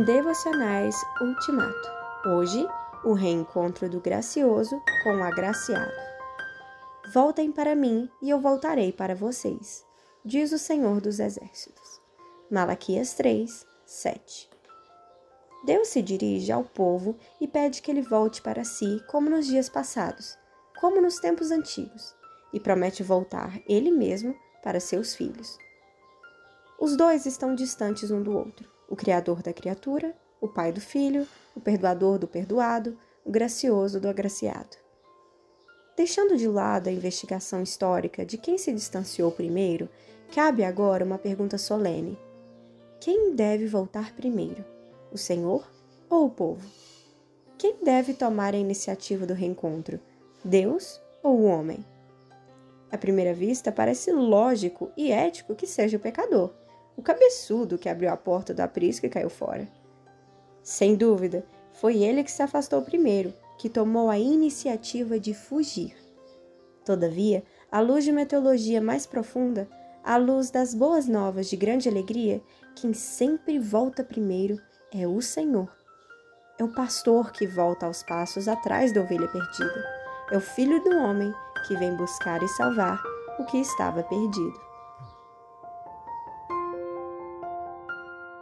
Devocionais Ultimato. Hoje, o reencontro do gracioso com o agraciado. Voltem para mim e eu voltarei para vocês, diz o Senhor dos Exércitos. Malaquias 3, 7. Deus se dirige ao povo e pede que ele volte para si, como nos dias passados, como nos tempos antigos, e promete voltar ele mesmo para seus filhos. Os dois estão distantes um do outro o Criador da criatura, o Pai do filho, o Perdoador do perdoado, o gracioso do agraciado. Deixando de lado a investigação histórica de quem se distanciou primeiro, cabe agora uma pergunta solene: quem deve voltar primeiro, o Senhor ou o povo? Quem deve tomar a iniciativa do reencontro, Deus ou o homem? À primeira vista, parece lógico e ético que seja o pecador o cabeçudo que abriu a porta do aprisco e caiu fora. Sem dúvida, foi ele que se afastou primeiro, que tomou a iniciativa de fugir. Todavia, à luz de uma teologia mais profunda, à luz das boas novas de grande alegria, quem sempre volta primeiro é o Senhor. É o pastor que volta aos passos atrás da ovelha perdida. É o filho do homem que vem buscar e salvar o que estava perdido.